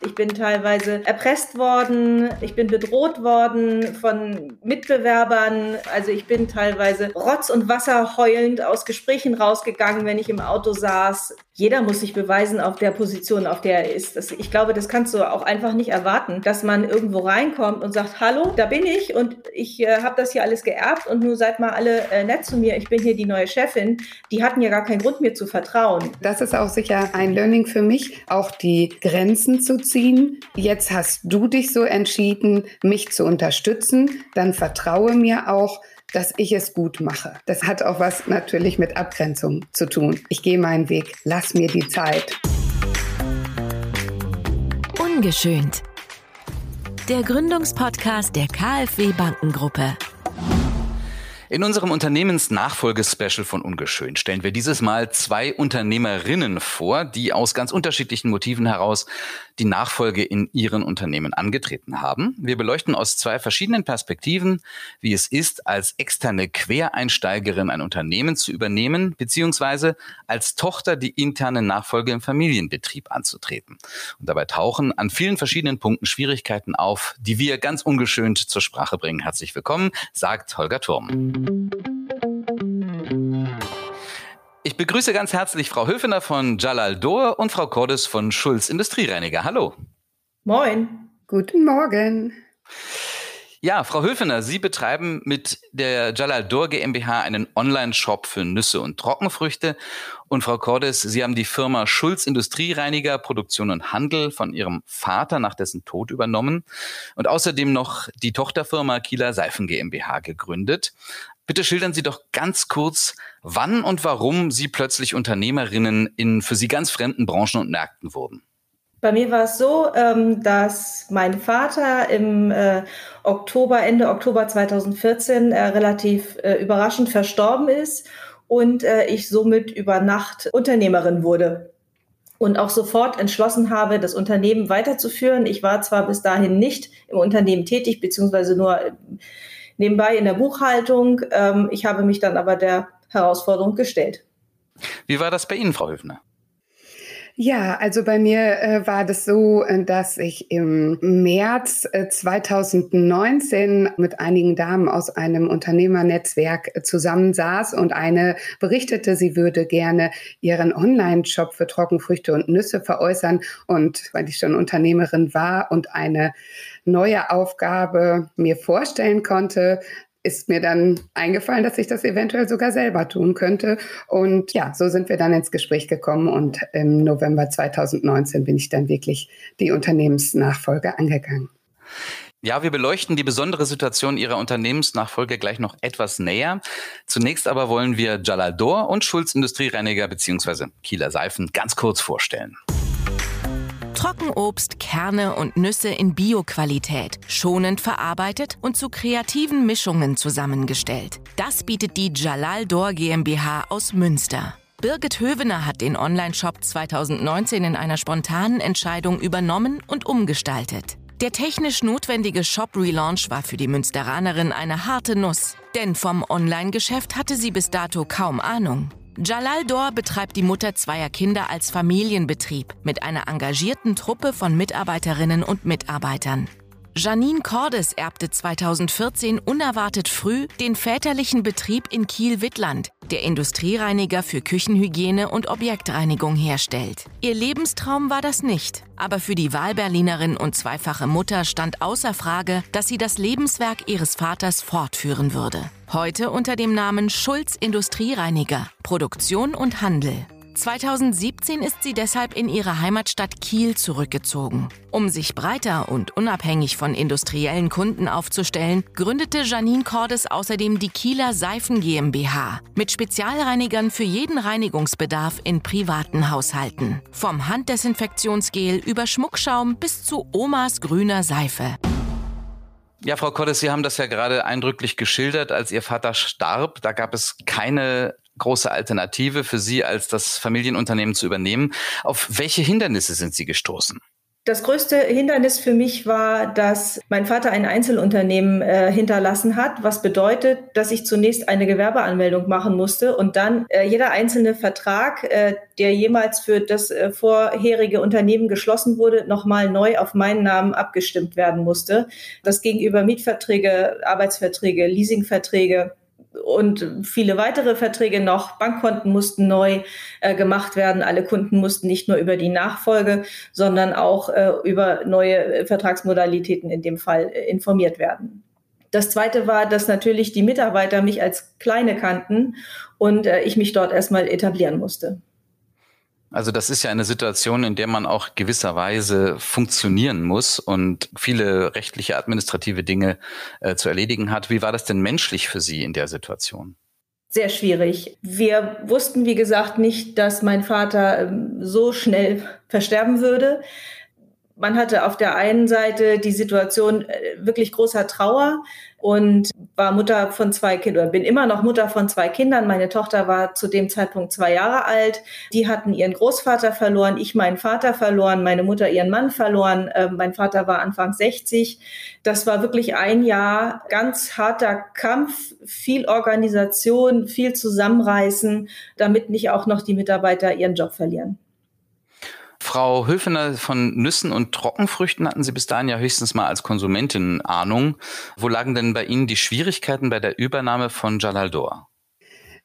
Ich bin teilweise erpresst worden, ich bin bedroht worden von Mitbewerbern. Also ich bin teilweise Rotz und Wasser heulend aus Gesprächen rausgegangen, wenn ich im Auto saß. Jeder muss sich beweisen auf der Position, auf der er ist. Das, ich glaube, das kannst du auch einfach nicht erwarten, dass man irgendwo reinkommt und sagt, hallo, da bin ich und ich äh, habe das hier alles geerbt und nur seid mal alle äh, nett zu mir. Ich bin hier die neue Chefin. Die hatten ja gar keinen Grund, mir zu vertrauen. Das ist auch sicher ein Learning für mich, auch die Grenzen zu ziehen. Jetzt hast du dich so entschieden, mich zu unterstützen. Dann vertraue mir auch, dass ich es gut mache. Das hat auch was natürlich mit Abgrenzung zu tun. Ich gehe meinen Weg. Lass mir die Zeit. Ungeschönt. Der Gründungspodcast der KfW Bankengruppe. In unserem Unternehmensnachfolgespecial von Ungeschön stellen wir dieses Mal zwei Unternehmerinnen vor, die aus ganz unterschiedlichen Motiven heraus die Nachfolge in ihren Unternehmen angetreten haben. Wir beleuchten aus zwei verschiedenen Perspektiven, wie es ist, als externe Quereinsteigerin ein Unternehmen zu übernehmen, beziehungsweise als Tochter die interne Nachfolge im Familienbetrieb anzutreten. Und dabei tauchen an vielen verschiedenen Punkten Schwierigkeiten auf, die wir ganz ungeschönt zur Sprache bringen. Herzlich willkommen, sagt Holger Turm. Ich begrüße ganz herzlich Frau Höfener von Jalal Dor und Frau Cordes von Schulz Industriereiniger. Hallo. Moin. Guten Morgen. Ja, Frau Höfener, Sie betreiben mit der Jalal Dor GmbH einen Online-Shop für Nüsse und Trockenfrüchte. Und Frau Cordes, Sie haben die Firma Schulz Industriereiniger Produktion und Handel von Ihrem Vater nach dessen Tod übernommen und außerdem noch die Tochterfirma Kieler Seifen GmbH gegründet. Bitte schildern Sie doch ganz kurz, wann und warum Sie plötzlich Unternehmerinnen in für Sie ganz fremden Branchen und Märkten wurden. Bei mir war es so, ähm, dass mein Vater im äh, Oktober, Ende Oktober 2014 äh, relativ äh, überraschend verstorben ist und ich somit über Nacht Unternehmerin wurde und auch sofort entschlossen habe, das Unternehmen weiterzuführen. Ich war zwar bis dahin nicht im Unternehmen tätig, beziehungsweise nur nebenbei in der Buchhaltung. Ähm, ich habe mich dann aber der Herausforderung gestellt. Wie war das bei Ihnen, Frau Höfner? Ja, also bei mir äh, war das so, äh, dass ich im März äh, 2019 mit einigen Damen aus einem Unternehmernetzwerk äh, zusammensaß und eine berichtete, sie würde gerne ihren Online-Shop für Trockenfrüchte und Nüsse veräußern. Und weil ich schon Unternehmerin war und eine neue Aufgabe mir vorstellen konnte, ist mir dann eingefallen, dass ich das eventuell sogar selber tun könnte. Und ja, so sind wir dann ins Gespräch gekommen und im November 2019 bin ich dann wirklich die Unternehmensnachfolge angegangen. Ja, wir beleuchten die besondere Situation Ihrer Unternehmensnachfolge gleich noch etwas näher. Zunächst aber wollen wir Jalador und Schulz Industriereiniger bzw. Kieler Seifen ganz kurz vorstellen. Trockenobst, Kerne und Nüsse in Bioqualität, schonend verarbeitet und zu kreativen Mischungen zusammengestellt. Das bietet die Jalal Dor GmbH aus Münster. Birgit Hövener hat den Online-Shop 2019 in einer spontanen Entscheidung übernommen und umgestaltet. Der technisch notwendige Shop-Relaunch war für die Münsteranerin eine harte Nuss, denn vom Online-Geschäft hatte sie bis dato kaum Ahnung. Jalal Dor betreibt die Mutter zweier Kinder als Familienbetrieb mit einer engagierten Truppe von Mitarbeiterinnen und Mitarbeitern. Janine Cordes erbte 2014 unerwartet früh den väterlichen Betrieb in Kiel-Wittland, der Industriereiniger für Küchenhygiene und Objektreinigung herstellt. Ihr Lebenstraum war das nicht, aber für die Wahlberlinerin und zweifache Mutter stand außer Frage, dass sie das Lebenswerk ihres Vaters fortführen würde. Heute unter dem Namen Schulz Industriereiniger, Produktion und Handel. 2017 ist sie deshalb in ihre Heimatstadt Kiel zurückgezogen. Um sich breiter und unabhängig von industriellen Kunden aufzustellen, gründete Janine Cordes außerdem die Kieler Seifen GmbH mit Spezialreinigern für jeden Reinigungsbedarf in privaten Haushalten. Vom Handdesinfektionsgel über Schmuckschaum bis zu Omas grüner Seife. Ja, Frau Cordes, Sie haben das ja gerade eindrücklich geschildert, als Ihr Vater starb. Da gab es keine große Alternative für Sie, als das Familienunternehmen zu übernehmen. Auf welche Hindernisse sind Sie gestoßen? Das größte Hindernis für mich war, dass mein Vater ein Einzelunternehmen äh, hinterlassen hat, was bedeutet, dass ich zunächst eine Gewerbeanmeldung machen musste und dann äh, jeder einzelne Vertrag, äh, der jemals für das äh, vorherige Unternehmen geschlossen wurde, nochmal neu auf meinen Namen abgestimmt werden musste. Das gegenüber Mietverträge, Arbeitsverträge, Leasingverträge und viele weitere Verträge noch. Bankkonten mussten neu äh, gemacht werden. Alle Kunden mussten nicht nur über die Nachfolge, sondern auch äh, über neue äh, Vertragsmodalitäten in dem Fall äh, informiert werden. Das zweite war, dass natürlich die Mitarbeiter mich als kleine kannten und äh, ich mich dort erstmal etablieren musste. Also das ist ja eine Situation, in der man auch gewisserweise funktionieren muss und viele rechtliche, administrative Dinge äh, zu erledigen hat. Wie war das denn menschlich für Sie in der Situation? Sehr schwierig. Wir wussten, wie gesagt, nicht, dass mein Vater ähm, so schnell versterben würde man hatte auf der einen Seite die Situation äh, wirklich großer Trauer und war Mutter von zwei Kindern bin immer noch Mutter von zwei Kindern. Meine Tochter war zu dem Zeitpunkt zwei Jahre alt. Die hatten ihren Großvater verloren, ich meinen Vater verloren, meine Mutter ihren Mann verloren. Äh, mein Vater war Anfang 60. Das war wirklich ein Jahr ganz harter Kampf, viel Organisation, viel Zusammenreißen, damit nicht auch noch die Mitarbeiter ihren Job verlieren. Frau Höfener von Nüssen und Trockenfrüchten hatten Sie bis dahin ja höchstens mal als Konsumentin Ahnung. Wo lagen denn bei Ihnen die Schwierigkeiten bei der Übernahme von Jalaldor?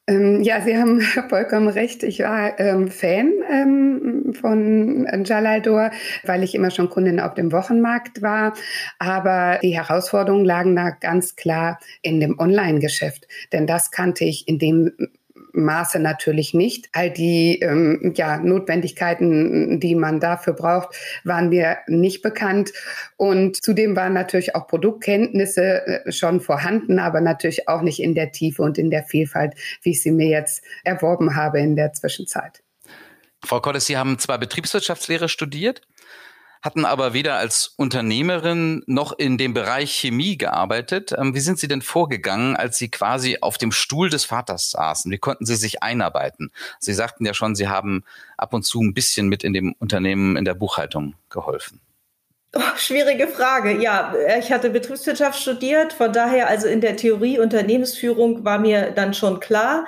Ähm, ja, Sie haben vollkommen recht. Ich war ähm, Fan ähm, von Jalaldor, weil ich immer schon Kundin auf dem Wochenmarkt war. Aber die Herausforderungen lagen da ganz klar in dem Online-Geschäft. Denn das kannte ich in dem Maße natürlich nicht. All die ähm, ja, Notwendigkeiten, die man dafür braucht, waren mir nicht bekannt. Und zudem waren natürlich auch Produktkenntnisse äh, schon vorhanden, aber natürlich auch nicht in der Tiefe und in der Vielfalt, wie ich sie mir jetzt erworben habe in der Zwischenzeit. Frau Kolles, Sie haben zwar Betriebswirtschaftslehre studiert, hatten aber weder als Unternehmerin noch in dem Bereich Chemie gearbeitet. Ähm, wie sind Sie denn vorgegangen, als Sie quasi auf dem Stuhl des Vaters saßen? Wie konnten Sie sich einarbeiten? Sie sagten ja schon, Sie haben ab und zu ein bisschen mit in dem Unternehmen in der Buchhaltung geholfen. Oh, schwierige Frage. Ja, ich hatte Betriebswirtschaft studiert, von daher also in der Theorie Unternehmensführung war mir dann schon klar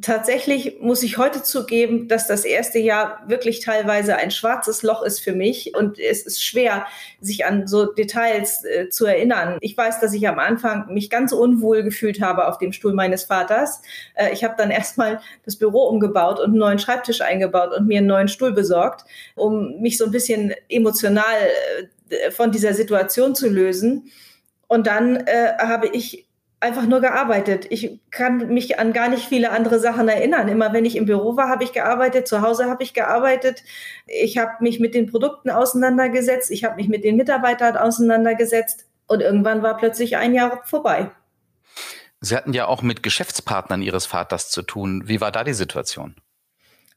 tatsächlich muss ich heute zugeben, dass das erste Jahr wirklich teilweise ein schwarzes Loch ist für mich und es ist schwer, sich an so Details äh, zu erinnern. Ich weiß, dass ich am Anfang mich ganz unwohl gefühlt habe auf dem Stuhl meines Vaters. Äh, ich habe dann erstmal das Büro umgebaut und einen neuen Schreibtisch eingebaut und mir einen neuen Stuhl besorgt, um mich so ein bisschen emotional äh, von dieser Situation zu lösen. Und dann äh, habe ich einfach nur gearbeitet. Ich kann mich an gar nicht viele andere Sachen erinnern. Immer wenn ich im Büro war, habe ich gearbeitet, zu Hause habe ich gearbeitet. Ich habe mich mit den Produkten auseinandergesetzt, ich habe mich mit den Mitarbeitern auseinandergesetzt und irgendwann war plötzlich ein Jahr vorbei. Sie hatten ja auch mit Geschäftspartnern Ihres Vaters zu tun. Wie war da die Situation?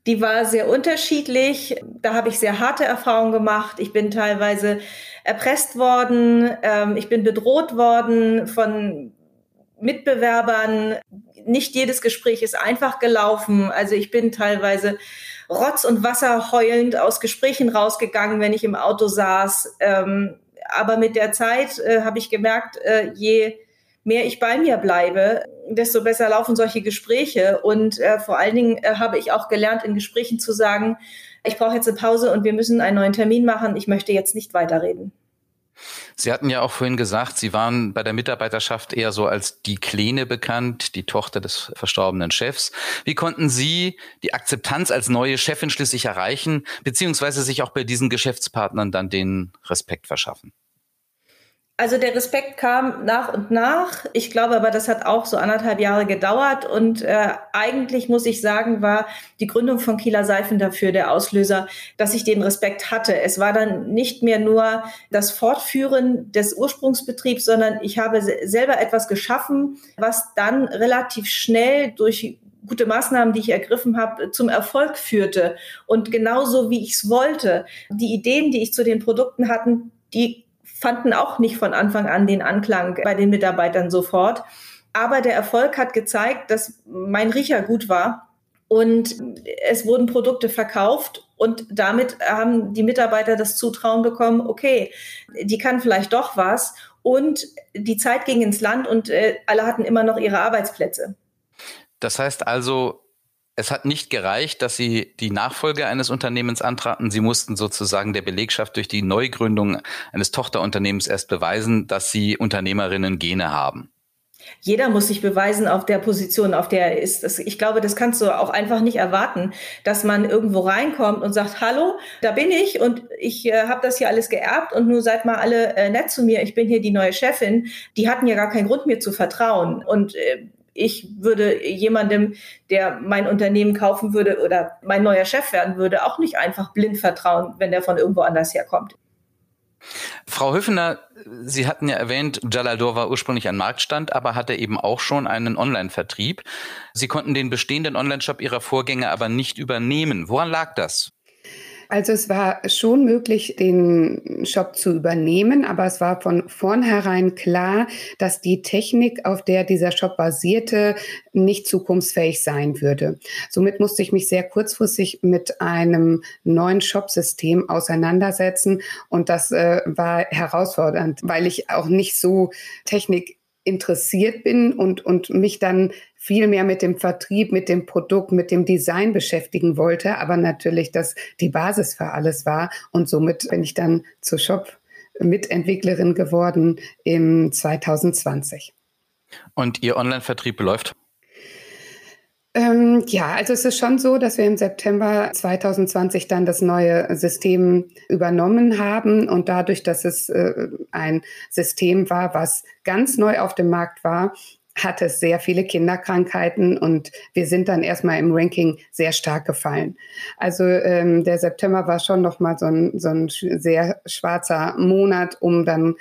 Die war sehr unterschiedlich. Da habe ich sehr harte Erfahrungen gemacht. Ich bin teilweise erpresst worden. Ähm, ich bin bedroht worden von Mitbewerbern. Nicht jedes Gespräch ist einfach gelaufen. Also ich bin teilweise Rotz und Wasser heulend aus Gesprächen rausgegangen, wenn ich im Auto saß. Ähm, aber mit der Zeit äh, habe ich gemerkt, äh, je mehr ich bei mir bleibe, desto besser laufen solche Gespräche. Und äh, vor allen Dingen äh, habe ich auch gelernt, in Gesprächen zu sagen, ich brauche jetzt eine Pause und wir müssen einen neuen Termin machen. Ich möchte jetzt nicht weiterreden. Sie hatten ja auch vorhin gesagt, Sie waren bei der Mitarbeiterschaft eher so als die Kleine bekannt, die Tochter des verstorbenen Chefs. Wie konnten Sie die Akzeptanz als neue Chefin schließlich erreichen, beziehungsweise sich auch bei diesen Geschäftspartnern dann den Respekt verschaffen? Also der Respekt kam nach und nach. Ich glaube aber, das hat auch so anderthalb Jahre gedauert. Und äh, eigentlich muss ich sagen, war die Gründung von Kieler Seifen dafür der Auslöser, dass ich den Respekt hatte. Es war dann nicht mehr nur das Fortführen des Ursprungsbetriebs, sondern ich habe selber etwas geschaffen, was dann relativ schnell durch gute Maßnahmen, die ich ergriffen habe, zum Erfolg führte. Und genauso wie ich es wollte. Die Ideen, die ich zu den Produkten hatten, die fanden auch nicht von Anfang an den Anklang bei den Mitarbeitern sofort. Aber der Erfolg hat gezeigt, dass mein Riecher gut war und es wurden Produkte verkauft Und damit haben die Mitarbeiter das Zutrauen bekommen, okay, die kann vielleicht doch was. Und die Zeit ging ins Land und äh, alle hatten immer noch ihre Arbeitsplätze. Das heißt also, es hat nicht gereicht, dass sie die Nachfolge eines Unternehmens antraten. Sie mussten sozusagen der Belegschaft durch die Neugründung eines Tochterunternehmens erst beweisen, dass sie Unternehmerinnen-Gene haben. Jeder muss sich beweisen auf der Position, auf der er ist. Ich glaube, das kannst du auch einfach nicht erwarten, dass man irgendwo reinkommt und sagt, hallo, da bin ich und ich äh, habe das hier alles geerbt und nur seid mal alle äh, nett zu mir, ich bin hier die neue Chefin. Die hatten ja gar keinen Grund, mir zu vertrauen. Und äh, ich würde jemandem, der mein Unternehmen kaufen würde oder mein neuer Chef werden würde, auch nicht einfach blind vertrauen, wenn der von irgendwo anders herkommt. Frau Höfener, Sie hatten ja erwähnt, Jalador war ursprünglich ein Marktstand, aber hatte eben auch schon einen Online-Vertrieb. Sie konnten den bestehenden Online-Shop Ihrer Vorgänger aber nicht übernehmen. Woran lag das? Also es war schon möglich, den Shop zu übernehmen, aber es war von vornherein klar, dass die Technik, auf der dieser Shop basierte, nicht zukunftsfähig sein würde. Somit musste ich mich sehr kurzfristig mit einem neuen Shop-System auseinandersetzen und das äh, war herausfordernd, weil ich auch nicht so Technik interessiert bin und, und mich dann viel mehr mit dem Vertrieb, mit dem Produkt, mit dem Design beschäftigen wollte, aber natürlich das die Basis für alles war. Und somit bin ich dann zur Shop Mitentwicklerin geworden im 2020. Und Ihr Online-Vertrieb läuft? Ähm, ja, also es ist schon so, dass wir im September 2020 dann das neue System übernommen haben und dadurch, dass es äh, ein System war, was ganz neu auf dem Markt war, hat es sehr viele Kinderkrankheiten und wir sind dann erstmal im Ranking sehr stark gefallen. Also ähm, der September war schon nochmal so ein, so ein sehr schwarzer Monat, um dann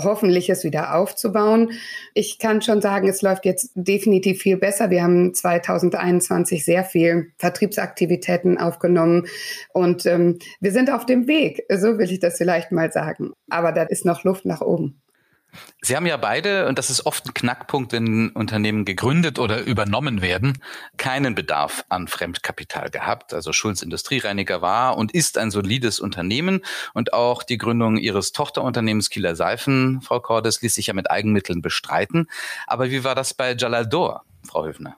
hoffentlich es wieder aufzubauen. Ich kann schon sagen, es läuft jetzt definitiv viel besser. Wir haben 2021 sehr viel Vertriebsaktivitäten aufgenommen und ähm, wir sind auf dem Weg. So will ich das vielleicht mal sagen. Aber da ist noch Luft nach oben. Sie haben ja beide, und das ist oft ein Knackpunkt, wenn Unternehmen gegründet oder übernommen werden, keinen Bedarf an Fremdkapital gehabt. Also Schulz Industriereiniger war und ist ein solides Unternehmen und auch die Gründung ihres Tochterunternehmens Kieler Seifen, Frau Cordes, ließ sich ja mit Eigenmitteln bestreiten. Aber wie war das bei Jalaldor, Frau Höfner?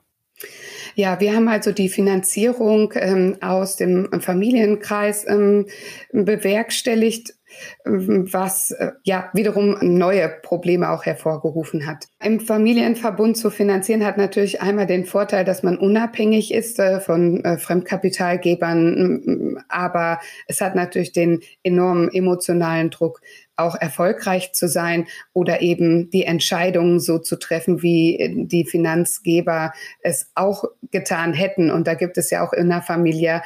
Ja, wir haben also die Finanzierung ähm, aus dem Familienkreis ähm, bewerkstelligt was äh, ja wiederum neue Probleme auch hervorgerufen hat. Im Familienverbund zu finanzieren hat natürlich einmal den Vorteil, dass man unabhängig ist äh, von äh, Fremdkapitalgebern, aber es hat natürlich den enormen emotionalen Druck, auch erfolgreich zu sein oder eben die Entscheidungen so zu treffen, wie die Finanzgeber es auch getan hätten. Und da gibt es ja auch in der Familie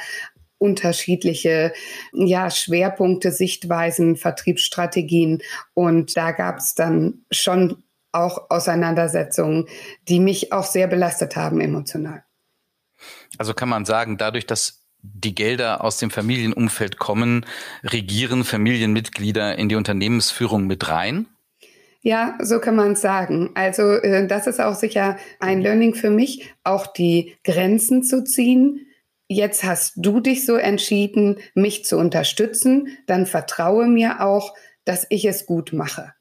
unterschiedliche ja, Schwerpunkte, Sichtweisen, Vertriebsstrategien. Und da gab es dann schon auch Auseinandersetzungen, die mich auch sehr belastet haben emotional. Also kann man sagen, dadurch, dass die Gelder aus dem Familienumfeld kommen, regieren Familienmitglieder in die Unternehmensführung mit rein? Ja, so kann man es sagen. Also äh, das ist auch sicher ein Learning für mich, auch die Grenzen zu ziehen, jetzt hast du dich so entschieden, mich zu unterstützen, dann vertraue mir auch, dass ich es gut mache.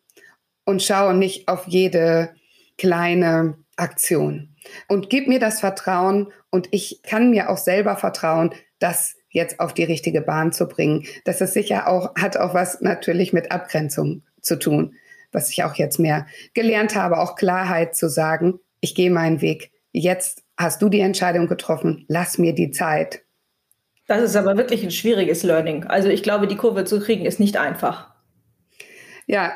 Und schaue nicht auf jede kleine Aktion. Und gib mir das Vertrauen und ich kann mir auch selber vertrauen, das jetzt auf die richtige Bahn zu bringen. Das ist sicher auch, hat auch was natürlich mit Abgrenzung zu tun, was ich auch jetzt mehr gelernt habe, auch Klarheit zu sagen, ich gehe meinen Weg. Jetzt hast du die Entscheidung getroffen, lass mir die Zeit. Das ist aber wirklich ein schwieriges Learning. Also ich glaube, die Kurve zu kriegen ist nicht einfach. Ja,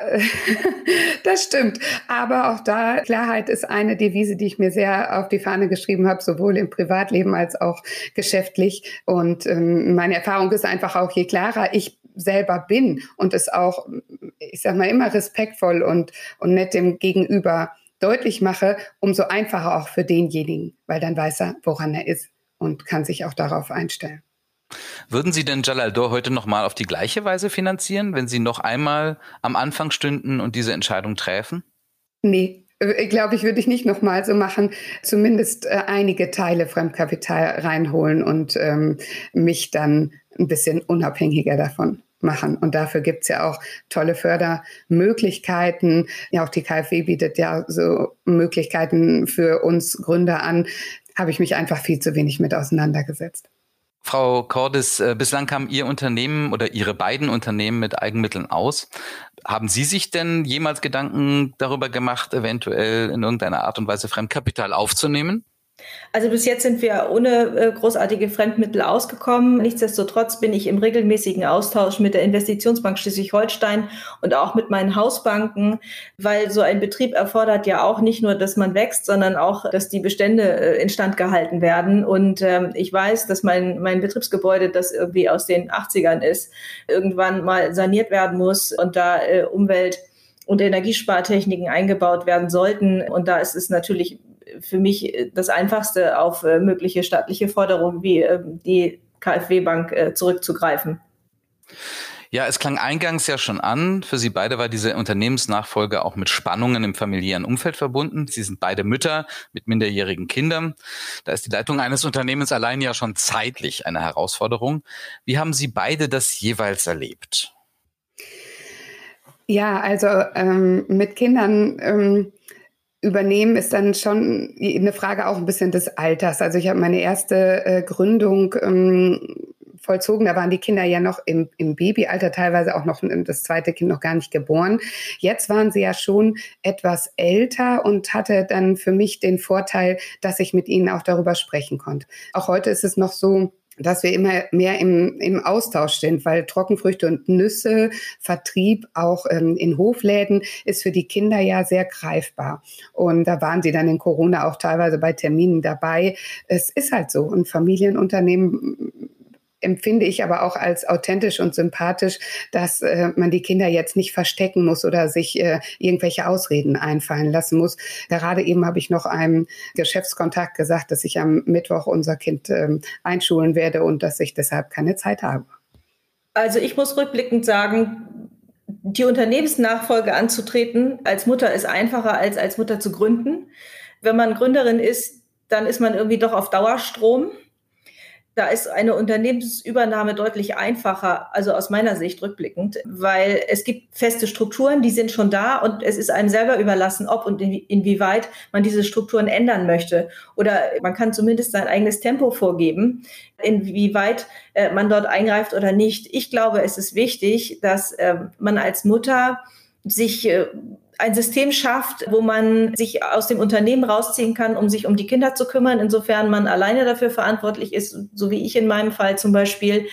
das stimmt. Aber auch da, Klarheit ist eine Devise, die ich mir sehr auf die Fahne geschrieben habe, sowohl im Privatleben als auch geschäftlich. Und ähm, meine Erfahrung ist einfach auch, je klarer ich selber bin und es auch, ich sag mal, immer respektvoll und, und nett dem Gegenüber deutlich mache, umso einfacher auch für denjenigen, weil dann weiß er, woran er ist und kann sich auch darauf einstellen. Würden Sie denn Jalaldor heute nochmal auf die gleiche Weise finanzieren, wenn Sie noch einmal am Anfang stünden und diese Entscheidung träfen? Nee, äh, glaube ich, würde ich nicht nochmal so machen. Zumindest äh, einige Teile Fremdkapital reinholen und ähm, mich dann ein bisschen unabhängiger davon machen. Und dafür gibt's ja auch tolle Fördermöglichkeiten. Ja, auch die KfW bietet ja so Möglichkeiten für uns Gründer an. Habe ich mich einfach viel zu wenig mit auseinandergesetzt. Frau Cordes, äh, bislang kam Ihr Unternehmen oder Ihre beiden Unternehmen mit Eigenmitteln aus. Haben Sie sich denn jemals Gedanken darüber gemacht, eventuell in irgendeiner Art und Weise Fremdkapital aufzunehmen? Also bis jetzt sind wir ohne äh, großartige Fremdmittel ausgekommen. Nichtsdestotrotz bin ich im regelmäßigen Austausch mit der Investitionsbank Schleswig-Holstein und auch mit meinen Hausbanken, weil so ein Betrieb erfordert ja auch nicht nur, dass man wächst, sondern auch, dass die Bestände äh, instand gehalten werden. Und ähm, ich weiß, dass mein, mein Betriebsgebäude, das irgendwie aus den 80ern ist, irgendwann mal saniert werden muss und da äh, Umwelt und Energiespartechniken eingebaut werden sollten. Und da ist es natürlich für mich äh, das Einfachste, auf äh, mögliche staatliche Forderungen wie ähm, die KfW-Bank äh, zurückzugreifen. Ja, es klang eingangs ja schon an. Für Sie beide war diese Unternehmensnachfolge auch mit Spannungen im familiären Umfeld verbunden. Sie sind beide Mütter mit minderjährigen Kindern. Da ist die Leitung eines Unternehmens allein ja schon zeitlich eine Herausforderung. Wie haben Sie beide das jeweils erlebt? Ja, also ähm, mit Kindern ähm, übernehmen ist dann schon eine Frage auch ein bisschen des Alters. Also ich habe meine erste äh, Gründung ähm, vollzogen. Da waren die Kinder ja noch im, im Babyalter, teilweise auch noch das zweite Kind noch gar nicht geboren. Jetzt waren sie ja schon etwas älter und hatte dann für mich den Vorteil, dass ich mit ihnen auch darüber sprechen konnte. Auch heute ist es noch so, dass wir immer mehr im, im Austausch sind, weil Trockenfrüchte und Nüsse, Vertrieb auch ähm, in Hofläden ist für die Kinder ja sehr greifbar. Und da waren sie dann in Corona auch teilweise bei Terminen dabei. Es ist halt so. Ein Familienunternehmen empfinde ich aber auch als authentisch und sympathisch, dass äh, man die Kinder jetzt nicht verstecken muss oder sich äh, irgendwelche Ausreden einfallen lassen muss. Gerade eben habe ich noch einem Geschäftskontakt gesagt, dass ich am Mittwoch unser Kind ähm, einschulen werde und dass ich deshalb keine Zeit habe. Also ich muss rückblickend sagen, die Unternehmensnachfolge anzutreten als Mutter ist einfacher als als Mutter zu gründen. Wenn man Gründerin ist, dann ist man irgendwie doch auf Dauerstrom da ist eine Unternehmensübernahme deutlich einfacher, also aus meiner Sicht rückblickend, weil es gibt feste Strukturen, die sind schon da und es ist einem selber überlassen, ob und inwieweit man diese Strukturen ändern möchte. Oder man kann zumindest sein eigenes Tempo vorgeben, inwieweit äh, man dort eingreift oder nicht. Ich glaube, es ist wichtig, dass äh, man als Mutter sich äh, ein System schafft, wo man sich aus dem Unternehmen rausziehen kann, um sich um die Kinder zu kümmern, insofern man alleine dafür verantwortlich ist, so wie ich in meinem Fall zum Beispiel,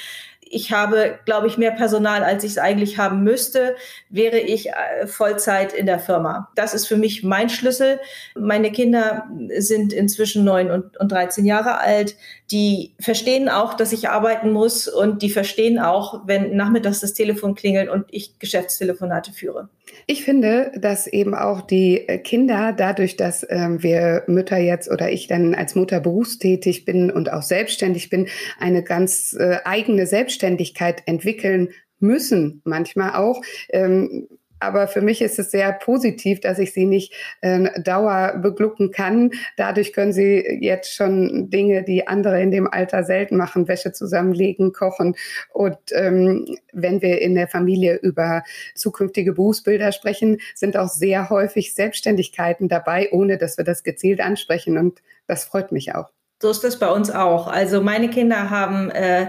ich habe, glaube ich, mehr Personal, als ich es eigentlich haben müsste, wäre ich äh, Vollzeit in der Firma. Das ist für mich mein Schlüssel. Meine Kinder sind inzwischen neun und, und 13 Jahre alt. Die verstehen auch, dass ich arbeiten muss und die verstehen auch, wenn nachmittags das Telefon klingelt und ich Geschäftstelefonate führe. Ich finde, dass eben auch die Kinder, dadurch, dass ähm, wir Mütter jetzt oder ich dann als Mutter berufstätig bin und auch selbstständig bin, eine ganz äh, eigene Selbstständigkeit entwickeln müssen, manchmal auch. Ähm, aber für mich ist es sehr positiv, dass ich sie nicht äh, Dauer beglucken kann. Dadurch können sie jetzt schon Dinge, die andere in dem Alter selten machen, Wäsche zusammenlegen, kochen. Und ähm, wenn wir in der Familie über zukünftige Berufsbilder sprechen, sind auch sehr häufig Selbstständigkeiten dabei, ohne dass wir das gezielt ansprechen. Und das freut mich auch. So ist das bei uns auch. Also meine Kinder haben äh,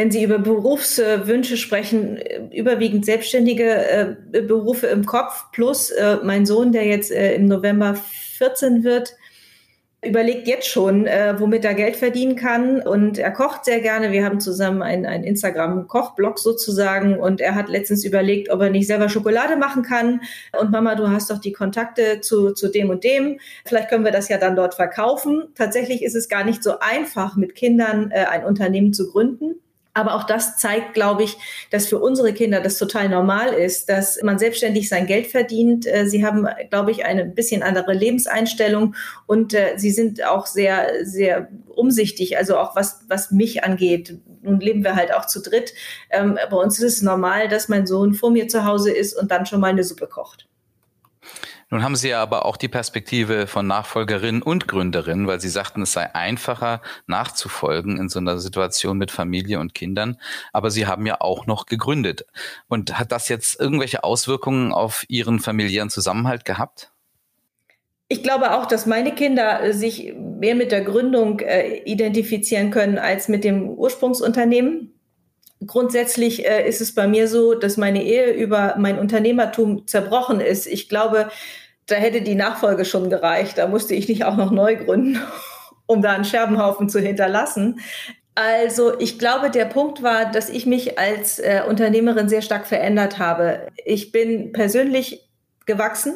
wenn Sie über Berufswünsche sprechen, überwiegend selbstständige äh, Berufe im Kopf, plus äh, mein Sohn, der jetzt äh, im November 14 wird, überlegt jetzt schon, äh, womit er Geld verdienen kann. Und er kocht sehr gerne. Wir haben zusammen einen, einen Instagram-Kochblog sozusagen. Und er hat letztens überlegt, ob er nicht selber Schokolade machen kann. Und Mama, du hast doch die Kontakte zu, zu dem und dem. Vielleicht können wir das ja dann dort verkaufen. Tatsächlich ist es gar nicht so einfach, mit Kindern äh, ein Unternehmen zu gründen. Aber auch das zeigt, glaube ich, dass für unsere Kinder das total normal ist, dass man selbstständig sein Geld verdient. Äh, sie haben, glaube ich, eine bisschen andere Lebenseinstellung und äh, sie sind auch sehr, sehr umsichtig, also auch was, was mich angeht. Nun leben wir halt auch zu dritt. Ähm, bei uns ist es normal, dass mein Sohn vor mir zu Hause ist und dann schon mal eine Suppe kocht. Nun haben Sie ja aber auch die Perspektive von Nachfolgerin und Gründerin, weil Sie sagten, es sei einfacher nachzufolgen in so einer Situation mit Familie und Kindern. Aber Sie haben ja auch noch gegründet. Und hat das jetzt irgendwelche Auswirkungen auf Ihren familiären Zusammenhalt gehabt? Ich glaube auch, dass meine Kinder sich mehr mit der Gründung äh, identifizieren können als mit dem Ursprungsunternehmen. Grundsätzlich äh, ist es bei mir so, dass meine Ehe über mein Unternehmertum zerbrochen ist. Ich glaube, da hätte die Nachfolge schon gereicht. Da musste ich nicht auch noch neu gründen, um da einen Scherbenhaufen zu hinterlassen. Also ich glaube, der Punkt war, dass ich mich als äh, Unternehmerin sehr stark verändert habe. Ich bin persönlich gewachsen.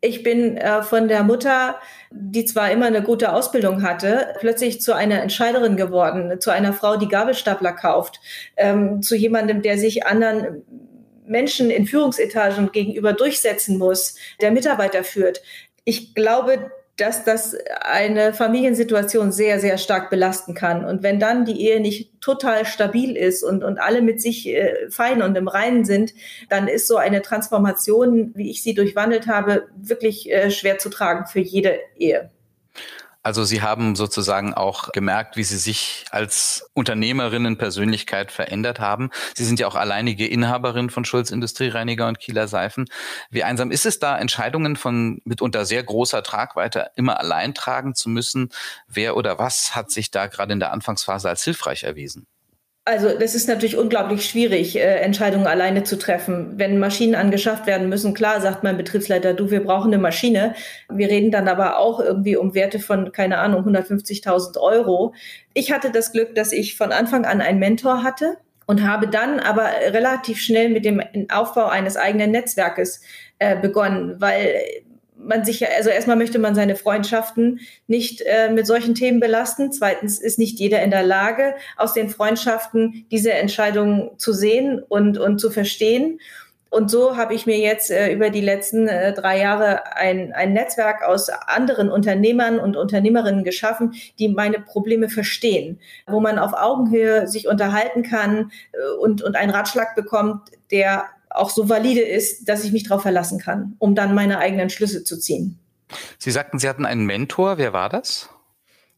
Ich bin äh, von der Mutter, die zwar immer eine gute Ausbildung hatte, plötzlich zu einer Entscheiderin geworden, zu einer Frau, die Gabelstapler kauft, ähm, zu jemandem, der sich anderen Menschen in Führungsetagen gegenüber durchsetzen muss, der Mitarbeiter führt. Ich glaube, dass das eine Familiensituation sehr, sehr stark belasten kann. Und wenn dann die Ehe nicht total stabil ist und, und alle mit sich äh, fein und im Reinen sind, dann ist so eine Transformation, wie ich sie durchwandelt habe, wirklich äh, schwer zu tragen für jede Ehe. Also Sie haben sozusagen auch gemerkt, wie Sie sich als Unternehmerinnen Persönlichkeit verändert haben. Sie sind ja auch alleinige Inhaberin von Schulz Industriereiniger und Kieler Seifen. Wie einsam ist es da, Entscheidungen von mitunter sehr großer Tragweite immer allein tragen zu müssen? Wer oder was hat sich da gerade in der Anfangsphase als hilfreich erwiesen? Also das ist natürlich unglaublich schwierig, äh, Entscheidungen alleine zu treffen. Wenn Maschinen angeschafft werden müssen, klar sagt mein Betriebsleiter, du, wir brauchen eine Maschine. Wir reden dann aber auch irgendwie um Werte von, keine Ahnung, 150.000 Euro. Ich hatte das Glück, dass ich von Anfang an einen Mentor hatte und habe dann aber relativ schnell mit dem Aufbau eines eigenen Netzwerkes äh, begonnen, weil man sich ja, also erstmal möchte man seine Freundschaften nicht äh, mit solchen Themen belasten. Zweitens ist nicht jeder in der Lage, aus den Freundschaften diese Entscheidungen zu sehen und, und zu verstehen. Und so habe ich mir jetzt äh, über die letzten äh, drei Jahre ein, ein Netzwerk aus anderen Unternehmern und Unternehmerinnen geschaffen, die meine Probleme verstehen, wo man auf Augenhöhe sich unterhalten kann äh, und, und einen Ratschlag bekommt, der auch so valide ist, dass ich mich darauf verlassen kann, um dann meine eigenen Schlüsse zu ziehen. Sie sagten, Sie hatten einen Mentor. Wer war das?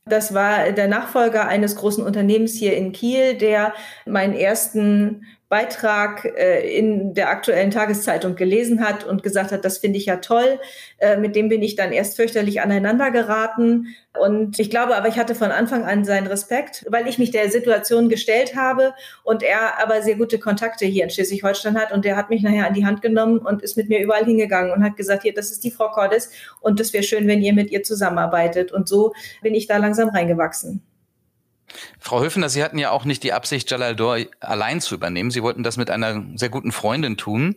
Das war der Nachfolger eines großen Unternehmens hier in Kiel, der meinen ersten Beitrag äh, in der aktuellen Tageszeitung gelesen hat und gesagt hat, das finde ich ja toll. Äh, mit dem bin ich dann erst fürchterlich aneinander geraten. Und ich glaube aber, ich hatte von Anfang an seinen Respekt, weil ich mich der Situation gestellt habe und er aber sehr gute Kontakte hier in Schleswig-Holstein hat. Und der hat mich nachher an die Hand genommen und ist mit mir überall hingegangen und hat gesagt, hier, das ist die Frau Cordes und das wäre schön, wenn ihr mit ihr zusammenarbeitet. Und so bin ich da langsam reingewachsen. Frau Höfner, Sie hatten ja auch nicht die Absicht, Jalaldor allein zu übernehmen. Sie wollten das mit einer sehr guten Freundin tun.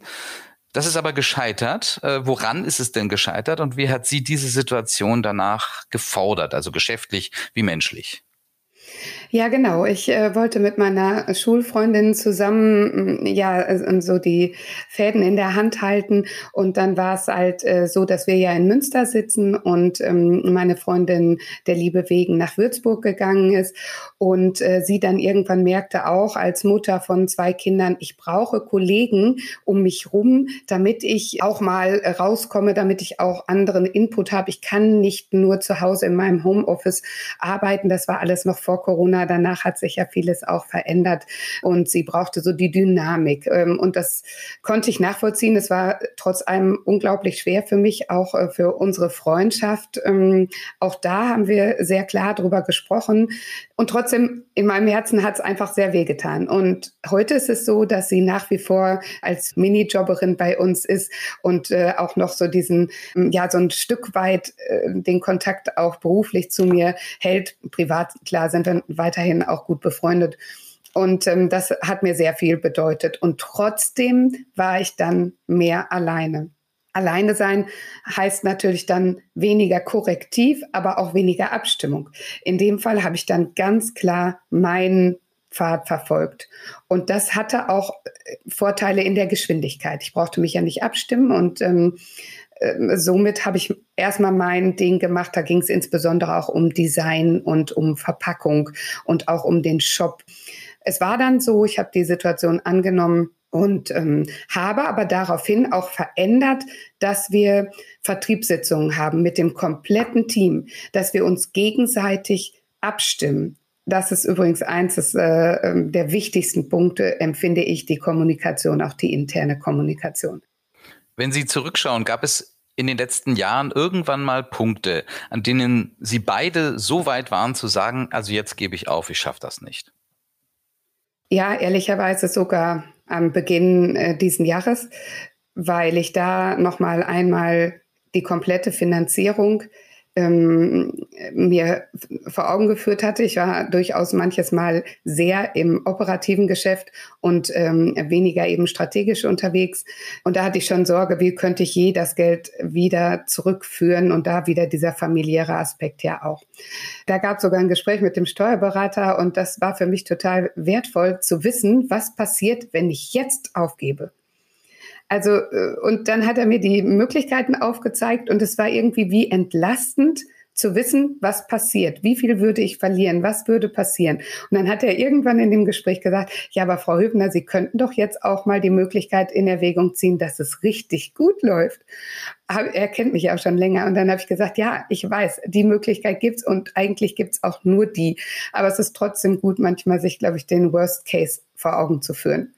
Das ist aber gescheitert. Äh, woran ist es denn gescheitert und wie hat sie diese Situation danach gefordert, also geschäftlich wie menschlich? Ja, genau. Ich äh, wollte mit meiner Schulfreundin zusammen mm, ja äh, so die Fäden in der Hand halten und dann war es halt äh, so, dass wir ja in Münster sitzen und ähm, meine Freundin der Liebe wegen nach Würzburg gegangen ist und äh, sie dann irgendwann merkte auch als Mutter von zwei Kindern, ich brauche Kollegen um mich rum, damit ich auch mal rauskomme, damit ich auch anderen Input habe. Ich kann nicht nur zu Hause in meinem Homeoffice arbeiten. Das war alles noch vor Corona Danach hat sich ja vieles auch verändert und sie brauchte so die Dynamik. Ähm, und das konnte ich nachvollziehen. Es war trotz allem unglaublich schwer für mich, auch äh, für unsere Freundschaft. Ähm, auch da haben wir sehr klar drüber gesprochen. Und trotzdem, in meinem Herzen hat es einfach sehr wehgetan. Und heute ist es so, dass sie nach wie vor als Minijobberin bei uns ist und äh, auch noch so diesen, ja, so ein Stück weit äh, den Kontakt auch beruflich zu mir hält. Privat, klar, sind wir weiterhin auch gut befreundet. Und ähm, das hat mir sehr viel bedeutet. Und trotzdem war ich dann mehr alleine. Alleine sein heißt natürlich dann weniger Korrektiv, aber auch weniger Abstimmung. In dem Fall habe ich dann ganz klar meinen Pfad verfolgt. Und das hatte auch äh, Vorteile in der Geschwindigkeit. Ich brauchte mich ja nicht abstimmen und ähm, äh, somit habe ich erstmal mein Ding gemacht. Da ging es insbesondere auch um Design und um Verpackung und auch um den Shop. Es war dann so, ich habe die Situation angenommen, und ähm, habe aber daraufhin auch verändert, dass wir Vertriebssitzungen haben mit dem kompletten Team, dass wir uns gegenseitig abstimmen. Das ist übrigens eins des, äh, ähm, der wichtigsten Punkte, empfinde ich, die Kommunikation, auch die interne Kommunikation. Wenn Sie zurückschauen, gab es in den letzten Jahren irgendwann mal Punkte, an denen Sie beide so weit waren zu sagen, also jetzt gebe ich auf, ich schaffe das nicht? Ja, ehrlicherweise sogar am Beginn äh, diesen Jahres, weil ich da noch mal einmal die komplette Finanzierung ähm, mir vor Augen geführt hatte. Ich war durchaus manches Mal sehr im operativen Geschäft und ähm, weniger eben strategisch unterwegs. Und da hatte ich schon Sorge, wie könnte ich je das Geld wieder zurückführen und da wieder dieser familiäre Aspekt ja auch. Da gab es sogar ein Gespräch mit dem Steuerberater und das war für mich total wertvoll zu wissen, was passiert, wenn ich jetzt aufgebe. Also, äh, und dann hat er mir die Möglichkeiten aufgezeigt und es war irgendwie wie entlastend zu wissen, was passiert, wie viel würde ich verlieren, was würde passieren. Und dann hat er irgendwann in dem Gespräch gesagt, ja, aber Frau Hübner, Sie könnten doch jetzt auch mal die Möglichkeit in Erwägung ziehen, dass es richtig gut läuft. Er kennt mich auch schon länger und dann habe ich gesagt, ja, ich weiß, die Möglichkeit gibt's und eigentlich gibt's auch nur die. Aber es ist trotzdem gut, manchmal sich, glaube ich, den Worst Case vor Augen zu führen.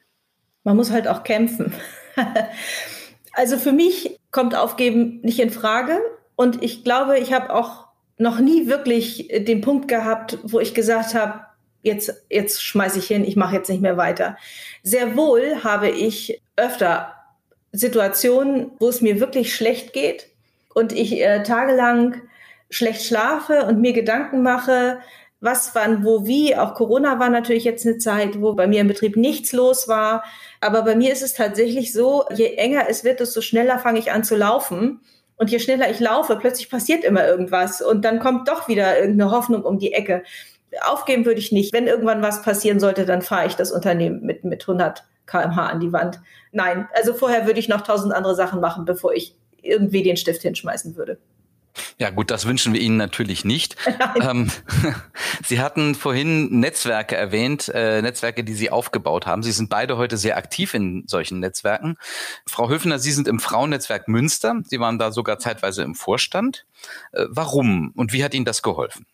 Man muss halt auch kämpfen. also für mich kommt Aufgeben nicht in Frage. Und ich glaube, ich habe auch noch nie wirklich den Punkt gehabt, wo ich gesagt habe, jetzt, jetzt schmeiße ich hin, ich mache jetzt nicht mehr weiter. Sehr wohl habe ich öfter Situationen, wo es mir wirklich schlecht geht und ich äh, tagelang schlecht schlafe und mir Gedanken mache, was, wann, wo, wie. Auch Corona war natürlich jetzt eine Zeit, wo bei mir im Betrieb nichts los war. Aber bei mir ist es tatsächlich so, je enger es wird, desto schneller fange ich an zu laufen. Und je schneller ich laufe, plötzlich passiert immer irgendwas. Und dann kommt doch wieder irgendeine Hoffnung um die Ecke. Aufgeben würde ich nicht. Wenn irgendwann was passieren sollte, dann fahre ich das Unternehmen mit, mit 100 kmh an die Wand. Nein, also vorher würde ich noch tausend andere Sachen machen, bevor ich irgendwie den Stift hinschmeißen würde. Ja gut, das wünschen wir Ihnen natürlich nicht. Ähm, Sie hatten vorhin Netzwerke erwähnt, äh, Netzwerke, die Sie aufgebaut haben. Sie sind beide heute sehr aktiv in solchen Netzwerken. Frau Höfner, Sie sind im Frauennetzwerk Münster. Sie waren da sogar zeitweise im Vorstand. Äh, warum und wie hat Ihnen das geholfen?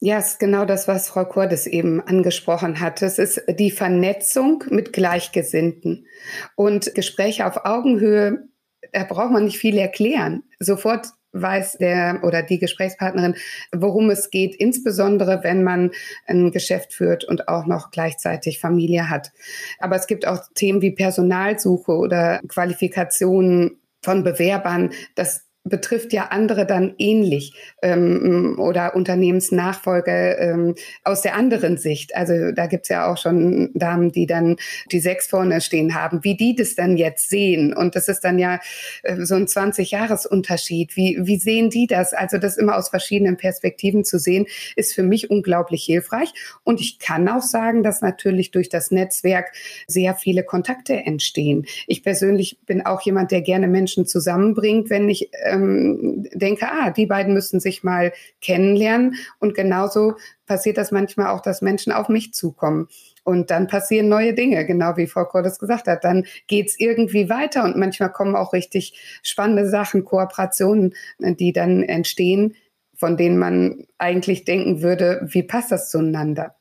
Ja, es ist genau das, was Frau Cordes eben angesprochen hat. Es ist die Vernetzung mit Gleichgesinnten und Gespräche auf Augenhöhe. Da braucht man nicht viel erklären. Sofort weiß der oder die Gesprächspartnerin, worum es geht, insbesondere wenn man ein Geschäft führt und auch noch gleichzeitig Familie hat. Aber es gibt auch Themen wie Personalsuche oder Qualifikationen von Bewerbern. Das betrifft ja andere dann ähnlich ähm, oder Unternehmensnachfolge ähm, aus der anderen Sicht. Also da gibt's ja auch schon Damen, die dann die sechs vorne stehen haben, wie die das dann jetzt sehen. Und das ist dann ja äh, so ein 20-Jahres-Unterschied. Wie, wie sehen die das? Also das immer aus verschiedenen Perspektiven zu sehen, ist für mich unglaublich hilfreich. Und ich kann auch sagen, dass natürlich durch das Netzwerk sehr viele Kontakte entstehen. Ich persönlich bin auch jemand, der gerne Menschen zusammenbringt, wenn ich äh, ähm, denke, ah, die beiden müssen sich mal kennenlernen. Und genauso passiert das manchmal auch, dass Menschen auf mich zukommen. Und dann passieren neue Dinge, genau wie Frau Cordes gesagt hat. Dann geht's irgendwie weiter und manchmal kommen auch richtig spannende Sachen, Kooperationen, die dann entstehen, von denen man eigentlich denken würde, wie passt das zueinander?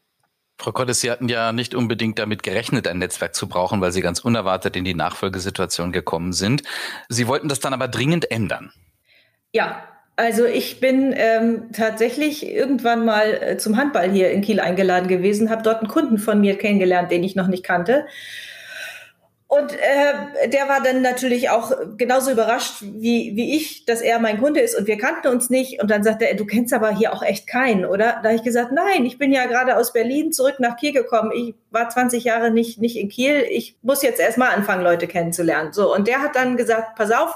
Frau Kottes, Sie hatten ja nicht unbedingt damit gerechnet, ein Netzwerk zu brauchen, weil Sie ganz unerwartet in die Nachfolgesituation gekommen sind. Sie wollten das dann aber dringend ändern. Ja, also ich bin ähm, tatsächlich irgendwann mal äh, zum Handball hier in Kiel eingeladen gewesen, habe dort einen Kunden von mir kennengelernt, den ich noch nicht kannte. Und äh, der war dann natürlich auch genauso überrascht wie, wie ich, dass er mein Kunde ist und wir kannten uns nicht. Und dann sagte er, du kennst aber hier auch echt keinen, oder? Da habe ich gesagt, nein, ich bin ja gerade aus Berlin zurück nach Kiel gekommen. Ich war 20 Jahre nicht, nicht in Kiel. Ich muss jetzt erstmal anfangen, Leute kennenzulernen. So, und der hat dann gesagt, pass auf,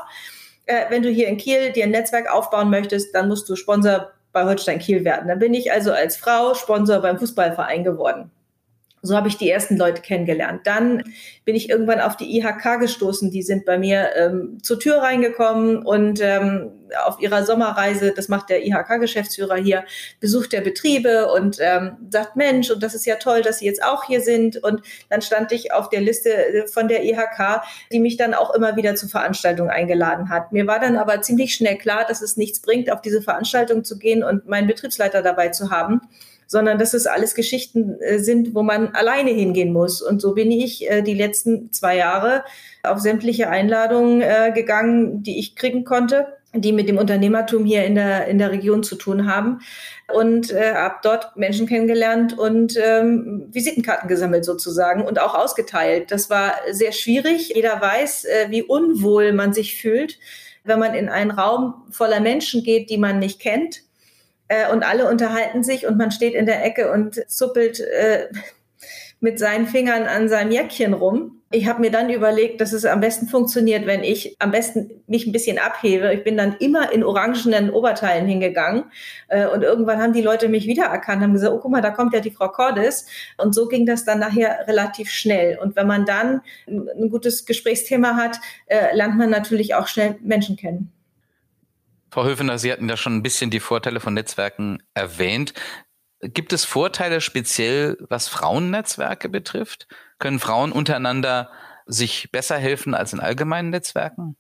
äh, wenn du hier in Kiel dir ein Netzwerk aufbauen möchtest, dann musst du Sponsor bei Holstein Kiel werden. Dann bin ich also als Frau Sponsor beim Fußballverein geworden. So habe ich die ersten Leute kennengelernt. Dann bin ich irgendwann auf die IHK gestoßen. Die sind bei mir ähm, zur Tür reingekommen und ähm, auf ihrer Sommerreise, das macht der IHK-Geschäftsführer hier, besucht der Betriebe und ähm, sagt, Mensch, und das ist ja toll, dass Sie jetzt auch hier sind. Und dann stand ich auf der Liste äh, von der IHK, die mich dann auch immer wieder zu Veranstaltungen eingeladen hat. Mir war dann aber ziemlich schnell klar, dass es nichts bringt, auf diese Veranstaltung zu gehen und meinen Betriebsleiter dabei zu haben sondern dass es alles Geschichten äh, sind, wo man alleine hingehen muss. Und so bin ich äh, die letzten zwei Jahre auf sämtliche Einladungen äh, gegangen, die ich kriegen konnte die mit dem Unternehmertum hier in der, in der Region zu tun haben. Und äh, habe dort Menschen kennengelernt und ähm, Visitenkarten gesammelt sozusagen und auch ausgeteilt. Das war sehr schwierig. Jeder weiß, äh, wie unwohl man sich fühlt, wenn man in einen Raum voller Menschen geht, die man nicht kennt äh, und alle unterhalten sich und man steht in der Ecke und zuppelt äh, mit seinen Fingern an seinem Jäckchen rum. Ich habe mir dann überlegt, dass es am besten funktioniert, wenn ich am besten mich ein bisschen abhebe. Ich bin dann immer in orangenen Oberteilen hingegangen äh, und irgendwann haben die Leute mich wiedererkannt, haben gesagt, oh guck mal, da kommt ja die Frau Cordes und so ging das dann nachher relativ schnell. Und wenn man dann ein gutes Gesprächsthema hat, äh, lernt man natürlich auch schnell Menschen kennen. Frau Höfener, Sie hatten ja schon ein bisschen die Vorteile von Netzwerken erwähnt. Gibt es Vorteile speziell, was Frauennetzwerke betrifft? Können Frauen untereinander sich besser helfen als in allgemeinen Netzwerken?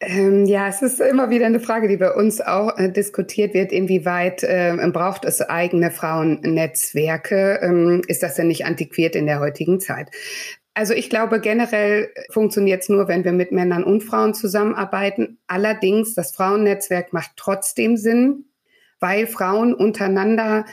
Ähm, ja, es ist immer wieder eine Frage, die bei uns auch äh, diskutiert wird. Inwieweit äh, braucht es eigene Frauennetzwerke? Ähm, ist das denn nicht antiquiert in der heutigen Zeit? Also ich glaube, generell funktioniert es nur, wenn wir mit Männern und Frauen zusammenarbeiten. Allerdings, das Frauennetzwerk macht trotzdem Sinn, weil Frauen untereinander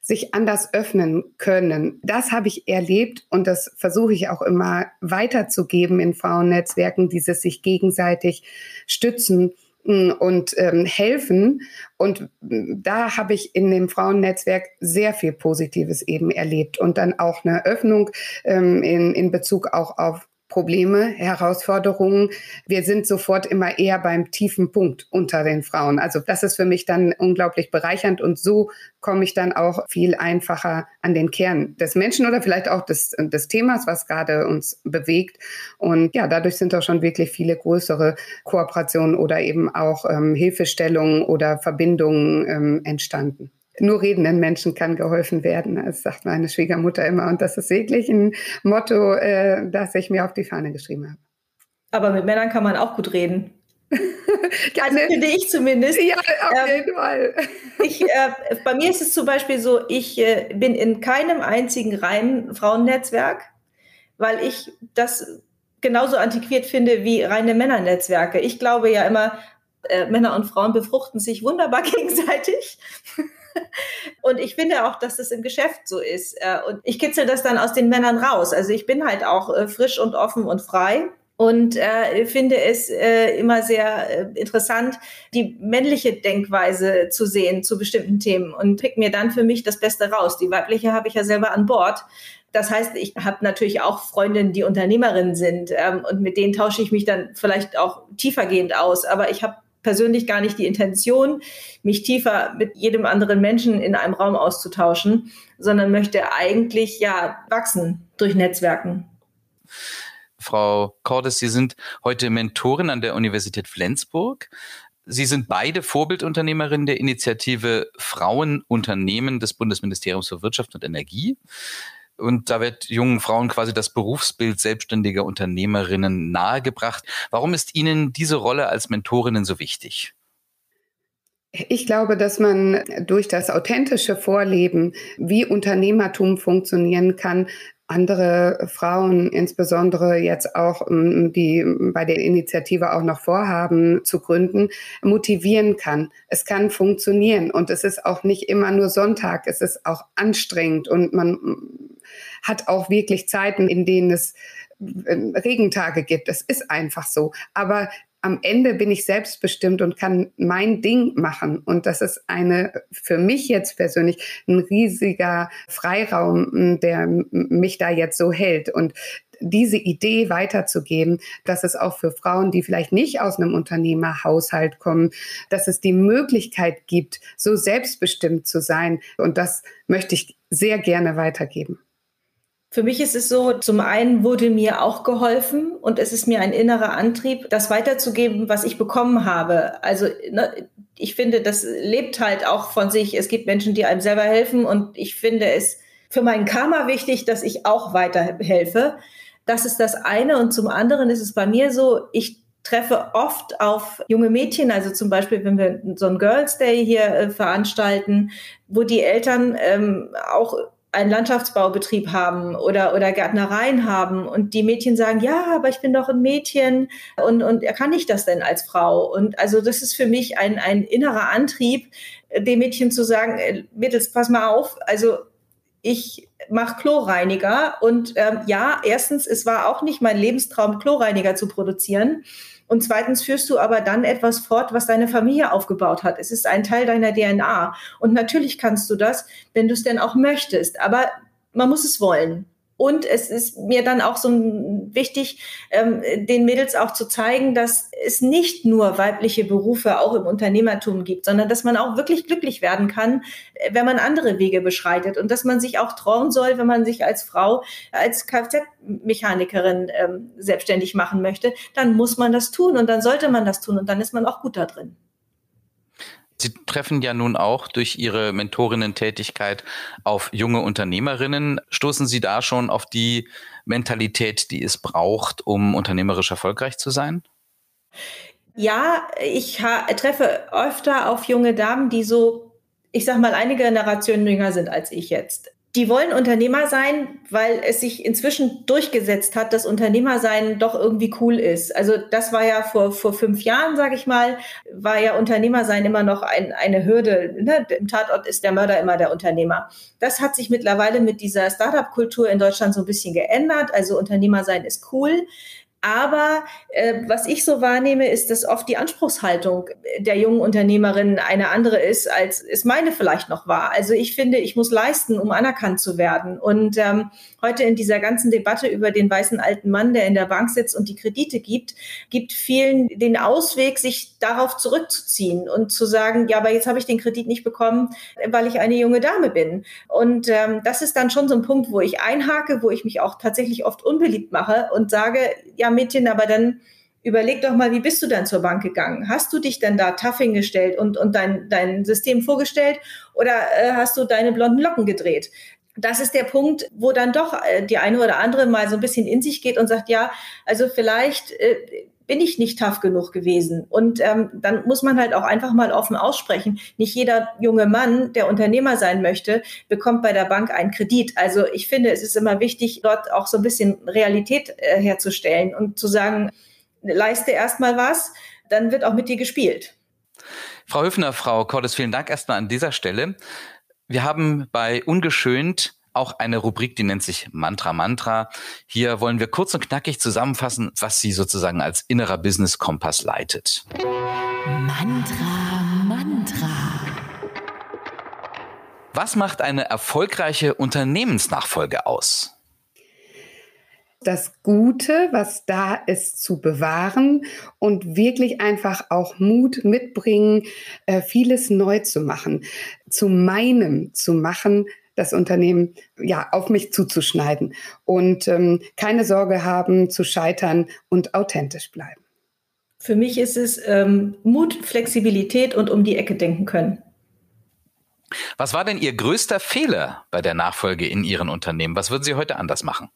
sich anders öffnen können. Das habe ich erlebt und das versuche ich auch immer weiterzugeben in Frauennetzwerken, dieses sich gegenseitig stützen und ähm, helfen. Und da habe ich in dem Frauennetzwerk sehr viel Positives eben erlebt und dann auch eine Öffnung ähm, in, in Bezug auch auf Probleme, Herausforderungen. Wir sind sofort immer eher beim tiefen Punkt unter den Frauen. Also das ist für mich dann unglaublich bereichernd und so komme ich dann auch viel einfacher an den Kern des Menschen oder vielleicht auch des, des Themas, was gerade uns bewegt. Und ja, dadurch sind auch schon wirklich viele größere Kooperationen oder eben auch ähm, Hilfestellungen oder Verbindungen ähm, entstanden nur redenden Menschen kann geholfen werden. Das sagt meine Schwiegermutter immer. Und das ist wirklich ein Motto, äh, das ich mir auf die Fahne geschrieben habe. Aber mit Männern kann man auch gut reden. also finde ich zumindest. Ja, auf ähm, jeden Fall. Ich, äh, bei mir ist es zum Beispiel so, ich äh, bin in keinem einzigen reinen Frauennetzwerk, weil ich das genauso antiquiert finde wie reine Männernetzwerke. Ich glaube ja immer, äh, Männer und Frauen befruchten sich wunderbar gegenseitig. Und ich finde auch, dass das im Geschäft so ist. Äh, und ich kitzel das dann aus den Männern raus. Also ich bin halt auch äh, frisch und offen und frei und äh, finde es äh, immer sehr äh, interessant, die männliche Denkweise zu sehen zu bestimmten Themen und pick mir dann für mich das Beste raus. Die weibliche habe ich ja selber an Bord. Das heißt, ich habe natürlich auch Freundinnen, die Unternehmerinnen sind ähm, und mit denen tausche ich mich dann vielleicht auch tiefergehend aus. Aber ich habe persönlich gar nicht die Intention, mich tiefer mit jedem anderen Menschen in einem Raum auszutauschen, sondern möchte eigentlich ja wachsen durch Netzwerken. Frau Cordes, Sie sind heute Mentorin an der Universität Flensburg. Sie sind beide Vorbildunternehmerinnen der Initiative Frauenunternehmen des Bundesministeriums für Wirtschaft und Energie. Und da wird jungen Frauen quasi das Berufsbild selbstständiger Unternehmerinnen nahegebracht. Warum ist Ihnen diese Rolle als Mentorinnen so wichtig? Ich glaube, dass man durch das authentische Vorleben, wie Unternehmertum funktionieren kann, andere Frauen, insbesondere jetzt auch, ähm, die bei der Initiative auch noch vorhaben zu gründen, motivieren kann. Es kann funktionieren und es ist auch nicht immer nur Sonntag, es ist auch anstrengend und man hat auch wirklich Zeiten, in denen es äh, Regentage gibt. Es ist einfach so. Aber am Ende bin ich selbstbestimmt und kann mein Ding machen. Und das ist eine, für mich jetzt persönlich, ein riesiger Freiraum, der mich da jetzt so hält. Und diese Idee weiterzugeben, dass es auch für Frauen, die vielleicht nicht aus einem Unternehmerhaushalt kommen, dass es die Möglichkeit gibt, so selbstbestimmt zu sein. Und das möchte ich sehr gerne weitergeben. Für mich ist es so, zum einen wurde mir auch geholfen und es ist mir ein innerer Antrieb, das weiterzugeben, was ich bekommen habe. Also ne, ich finde, das lebt halt auch von sich. Es gibt Menschen, die einem selber helfen und ich finde es für meinen Karma wichtig, dass ich auch weiterhelfe. Das ist das eine. Und zum anderen ist es bei mir so, ich treffe oft auf junge Mädchen, also zum Beispiel, wenn wir so ein Girls Day hier äh, veranstalten, wo die Eltern ähm, auch einen Landschaftsbaubetrieb haben oder, oder Gärtnereien haben und die Mädchen sagen, ja, aber ich bin doch ein Mädchen und, und kann ich das denn als Frau? Und also das ist für mich ein, ein innerer Antrieb, dem Mädchen zu sagen, äh, Mädels, pass mal auf, also ich mache Chlorreiniger und ähm, ja, erstens, es war auch nicht mein Lebenstraum, Chlorreiniger zu produzieren. Und zweitens führst du aber dann etwas fort, was deine Familie aufgebaut hat. Es ist ein Teil deiner DNA. Und natürlich kannst du das, wenn du es denn auch möchtest. Aber man muss es wollen. Und es ist mir dann auch so wichtig, ähm, den Mädels auch zu zeigen, dass es nicht nur weibliche Berufe auch im Unternehmertum gibt, sondern dass man auch wirklich glücklich werden kann, äh, wenn man andere Wege beschreitet und dass man sich auch trauen soll, wenn man sich als Frau, als Kfz-Mechanikerin ähm, selbstständig machen möchte, dann muss man das tun und dann sollte man das tun und dann ist man auch gut da drin. Sie treffen ja nun auch durch Ihre Mentorinnen-Tätigkeit auf junge Unternehmerinnen. Stoßen Sie da schon auf die Mentalität, die es braucht, um unternehmerisch erfolgreich zu sein? Ja, ich treffe öfter auf junge Damen, die so, ich sag mal, einige Generationen jünger sind als ich jetzt die wollen Unternehmer sein, weil es sich inzwischen durchgesetzt hat, dass Unternehmersein doch irgendwie cool ist. Also das war ja vor, vor fünf Jahren, sage ich mal, war ja Unternehmersein immer noch ein, eine Hürde. Ne? Im Tatort ist der Mörder immer der Unternehmer. Das hat sich mittlerweile mit dieser Startup-Kultur in Deutschland so ein bisschen geändert. Also Unternehmersein ist cool. Aber äh, was ich so wahrnehme, ist, dass oft die Anspruchshaltung der jungen Unternehmerin eine andere ist, als es meine vielleicht noch war. Also ich finde, ich muss leisten, um anerkannt zu werden. Und ähm, heute in dieser ganzen Debatte über den weißen alten Mann, der in der Bank sitzt und die Kredite gibt, gibt vielen den Ausweg, sich darauf zurückzuziehen und zu sagen, ja, aber jetzt habe ich den Kredit nicht bekommen, weil ich eine junge Dame bin. Und ähm, das ist dann schon so ein Punkt, wo ich einhake, wo ich mich auch tatsächlich oft unbeliebt mache und sage, ja, Mädchen, aber dann überleg doch mal, wie bist du dann zur Bank gegangen? Hast du dich denn da tough hingestellt und, und dein, dein System vorgestellt oder äh, hast du deine blonden Locken gedreht? Das ist der Punkt, wo dann doch äh, die eine oder andere mal so ein bisschen in sich geht und sagt, ja, also vielleicht äh, bin ich nicht tough genug gewesen. Und ähm, dann muss man halt auch einfach mal offen aussprechen. Nicht jeder junge Mann, der Unternehmer sein möchte, bekommt bei der Bank einen Kredit. Also ich finde, es ist immer wichtig, dort auch so ein bisschen Realität äh, herzustellen und zu sagen, leiste erstmal was, dann wird auch mit dir gespielt. Frau Höfner, Frau Cordes, vielen Dank erstmal an dieser Stelle. Wir haben bei Ungeschönt auch eine Rubrik, die nennt sich Mantra Mantra. Hier wollen wir kurz und knackig zusammenfassen, was sie sozusagen als innerer Business Kompass leitet. Mantra Mantra. Was macht eine erfolgreiche Unternehmensnachfolge aus? das Gute, was da ist, zu bewahren und wirklich einfach auch Mut mitbringen, äh, vieles neu zu machen, zu meinem zu machen, das Unternehmen ja auf mich zuzuschneiden und ähm, keine Sorge haben zu scheitern und authentisch bleiben. Für mich ist es ähm, Mut, Flexibilität und um die Ecke denken können. Was war denn Ihr größter Fehler bei der Nachfolge in Ihren Unternehmen? Was würden Sie heute anders machen?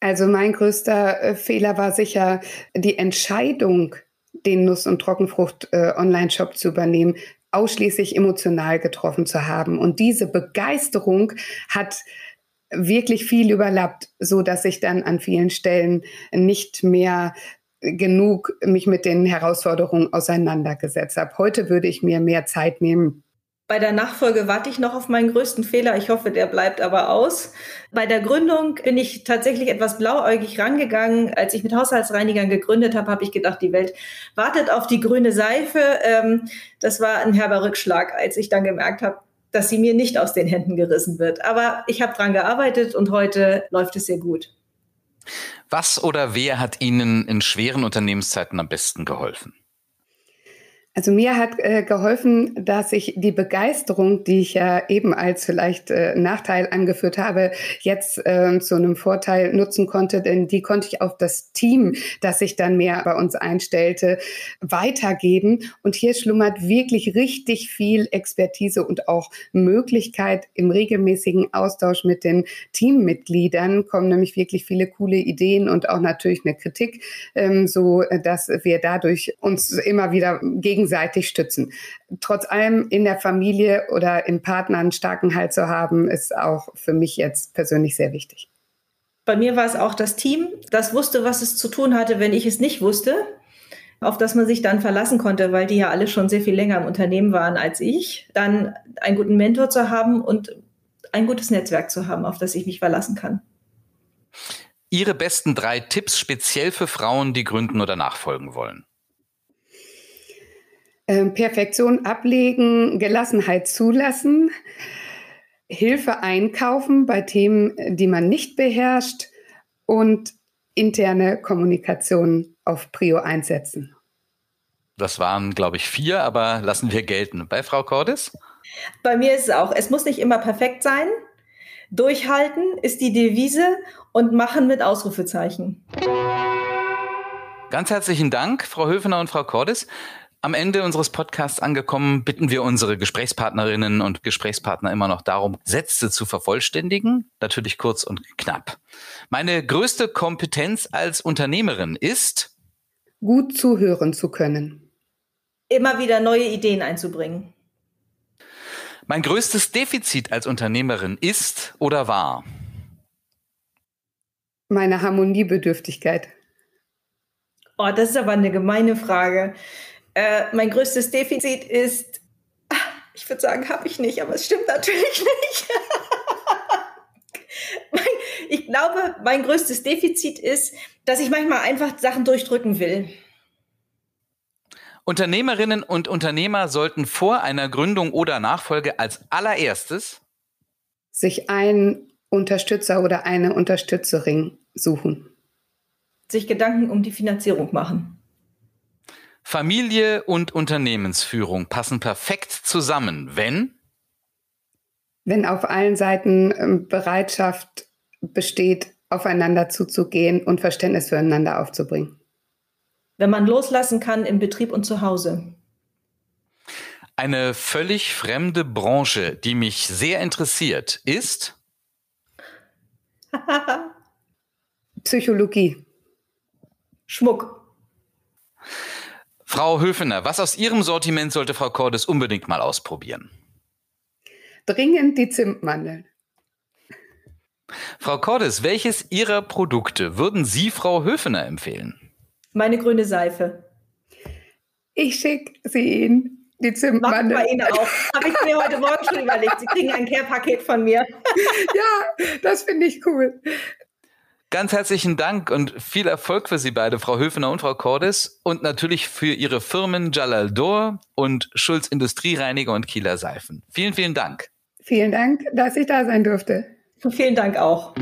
Also mein größter äh, Fehler war sicher die Entscheidung, den Nuss- und Trockenfrucht-Online-Shop äh, zu übernehmen, ausschließlich emotional getroffen zu haben. Und diese Begeisterung hat wirklich viel überlappt, so dass ich dann an vielen Stellen nicht mehr genug mich mit den Herausforderungen auseinandergesetzt habe. Heute würde ich mir mehr Zeit nehmen, bei der Nachfolge warte ich noch auf meinen größten Fehler. Ich hoffe, der bleibt aber aus. Bei der Gründung bin ich tatsächlich etwas blauäugig rangegangen. Als ich mit Haushaltsreinigern gegründet habe, habe ich gedacht, die Welt wartet auf die grüne Seife. Ähm, das war ein herber Rückschlag, als ich dann gemerkt habe, dass sie mir nicht aus den Händen gerissen wird. Aber ich habe dran gearbeitet und heute läuft es sehr gut. Was oder wer hat Ihnen in schweren Unternehmenszeiten am besten geholfen? Also mir hat äh, geholfen, dass ich die Begeisterung, die ich ja eben als vielleicht äh, Nachteil angeführt habe, jetzt äh, zu einem Vorteil nutzen konnte, denn die konnte ich auf das Team, das sich dann mehr bei uns einstellte, weitergeben. Und hier schlummert wirklich richtig viel Expertise und auch Möglichkeit im regelmäßigen Austausch mit den Teammitgliedern kommen nämlich wirklich viele coole Ideen und auch natürlich eine Kritik, ähm, so dass wir dadurch uns immer wieder gegen gegenseitig stützen. Trotz allem in der Familie oder im Partner einen starken Halt zu haben, ist auch für mich jetzt persönlich sehr wichtig. Bei mir war es auch das Team, das wusste, was es zu tun hatte, wenn ich es nicht wusste, auf das man sich dann verlassen konnte, weil die ja alle schon sehr viel länger im Unternehmen waren als ich. Dann einen guten Mentor zu haben und ein gutes Netzwerk zu haben, auf das ich mich verlassen kann. Ihre besten drei Tipps speziell für Frauen, die gründen oder nachfolgen wollen. Ähm, Perfektion ablegen, Gelassenheit zulassen, Hilfe einkaufen bei Themen, die man nicht beherrscht und interne Kommunikation auf Prio einsetzen. Das waren, glaube ich, vier, aber lassen wir gelten. Bei Frau Cordes? Bei mir ist es auch, es muss nicht immer perfekt sein. Durchhalten ist die Devise und machen mit Ausrufezeichen. Ganz herzlichen Dank, Frau Höfener und Frau Cordes. Am Ende unseres Podcasts angekommen, bitten wir unsere Gesprächspartnerinnen und Gesprächspartner immer noch darum, Sätze zu vervollständigen, natürlich kurz und knapp. Meine größte Kompetenz als Unternehmerin ist, gut zuhören zu können. Immer wieder neue Ideen einzubringen. Mein größtes Defizit als Unternehmerin ist oder war? Meine Harmoniebedürftigkeit. Oh, das ist aber eine gemeine Frage. Äh, mein größtes Defizit ist, ich würde sagen, habe ich nicht, aber es stimmt natürlich nicht. ich glaube, mein größtes Defizit ist, dass ich manchmal einfach Sachen durchdrücken will. Unternehmerinnen und Unternehmer sollten vor einer Gründung oder Nachfolge als allererstes sich einen Unterstützer oder eine Unterstützerin suchen. Sich Gedanken um die Finanzierung machen. Familie und Unternehmensführung passen perfekt zusammen, wenn? Wenn auf allen Seiten ähm, Bereitschaft besteht, aufeinander zuzugehen und Verständnis füreinander aufzubringen. Wenn man loslassen kann im Betrieb und zu Hause. Eine völlig fremde Branche, die mich sehr interessiert, ist? Psychologie. Schmuck. Frau Höfener, was aus Ihrem Sortiment sollte Frau Cordes unbedingt mal ausprobieren? Dringend die Zimtmandeln. Frau Cordes, welches Ihrer Produkte würden Sie Frau Höfener empfehlen? Meine grüne Seife. Ich schicke sie Ihnen. Die Zimtmandeln. Mach bei Ihnen auch. Habe ich mir heute Morgen schon überlegt. Sie kriegen ein Care-Paket von mir. ja, das finde ich cool. Ganz herzlichen Dank und viel Erfolg für Sie beide, Frau Höfener und Frau Cordes. Und natürlich für Ihre Firmen Jalal Dor und Schulz Industriereiniger und Kieler Seifen. Vielen, vielen Dank. Vielen Dank, dass ich da sein durfte. Vielen Dank auch.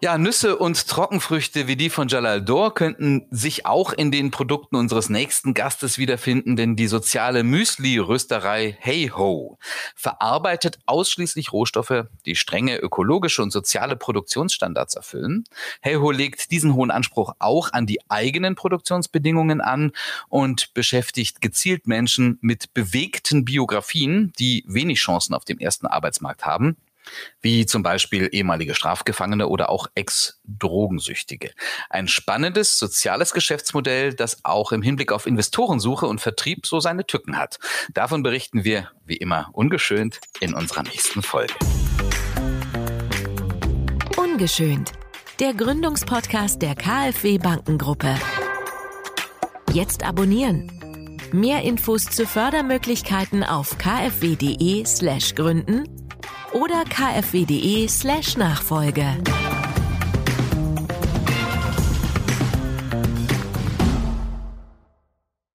Ja, Nüsse und Trockenfrüchte wie die von Jalal Dor könnten sich auch in den Produkten unseres nächsten Gastes wiederfinden, denn die soziale Müsli-Rösterei Hey Ho verarbeitet ausschließlich Rohstoffe, die strenge ökologische und soziale Produktionsstandards erfüllen. Hey Ho legt diesen hohen Anspruch auch an die eigenen Produktionsbedingungen an und beschäftigt gezielt Menschen mit bewegten Biografien, die wenig Chancen auf dem ersten Arbeitsmarkt haben wie zum Beispiel ehemalige Strafgefangene oder auch Ex-Drogensüchtige. Ein spannendes soziales Geschäftsmodell, das auch im Hinblick auf Investorensuche und Vertrieb so seine Tücken hat. Davon berichten wir, wie immer, ungeschönt in unserer nächsten Folge. Ungeschönt. Der Gründungspodcast der KfW Bankengruppe. Jetzt abonnieren. Mehr Infos zu Fördermöglichkeiten auf kfw.de/gründen slash oder kfw.de/nachfolge.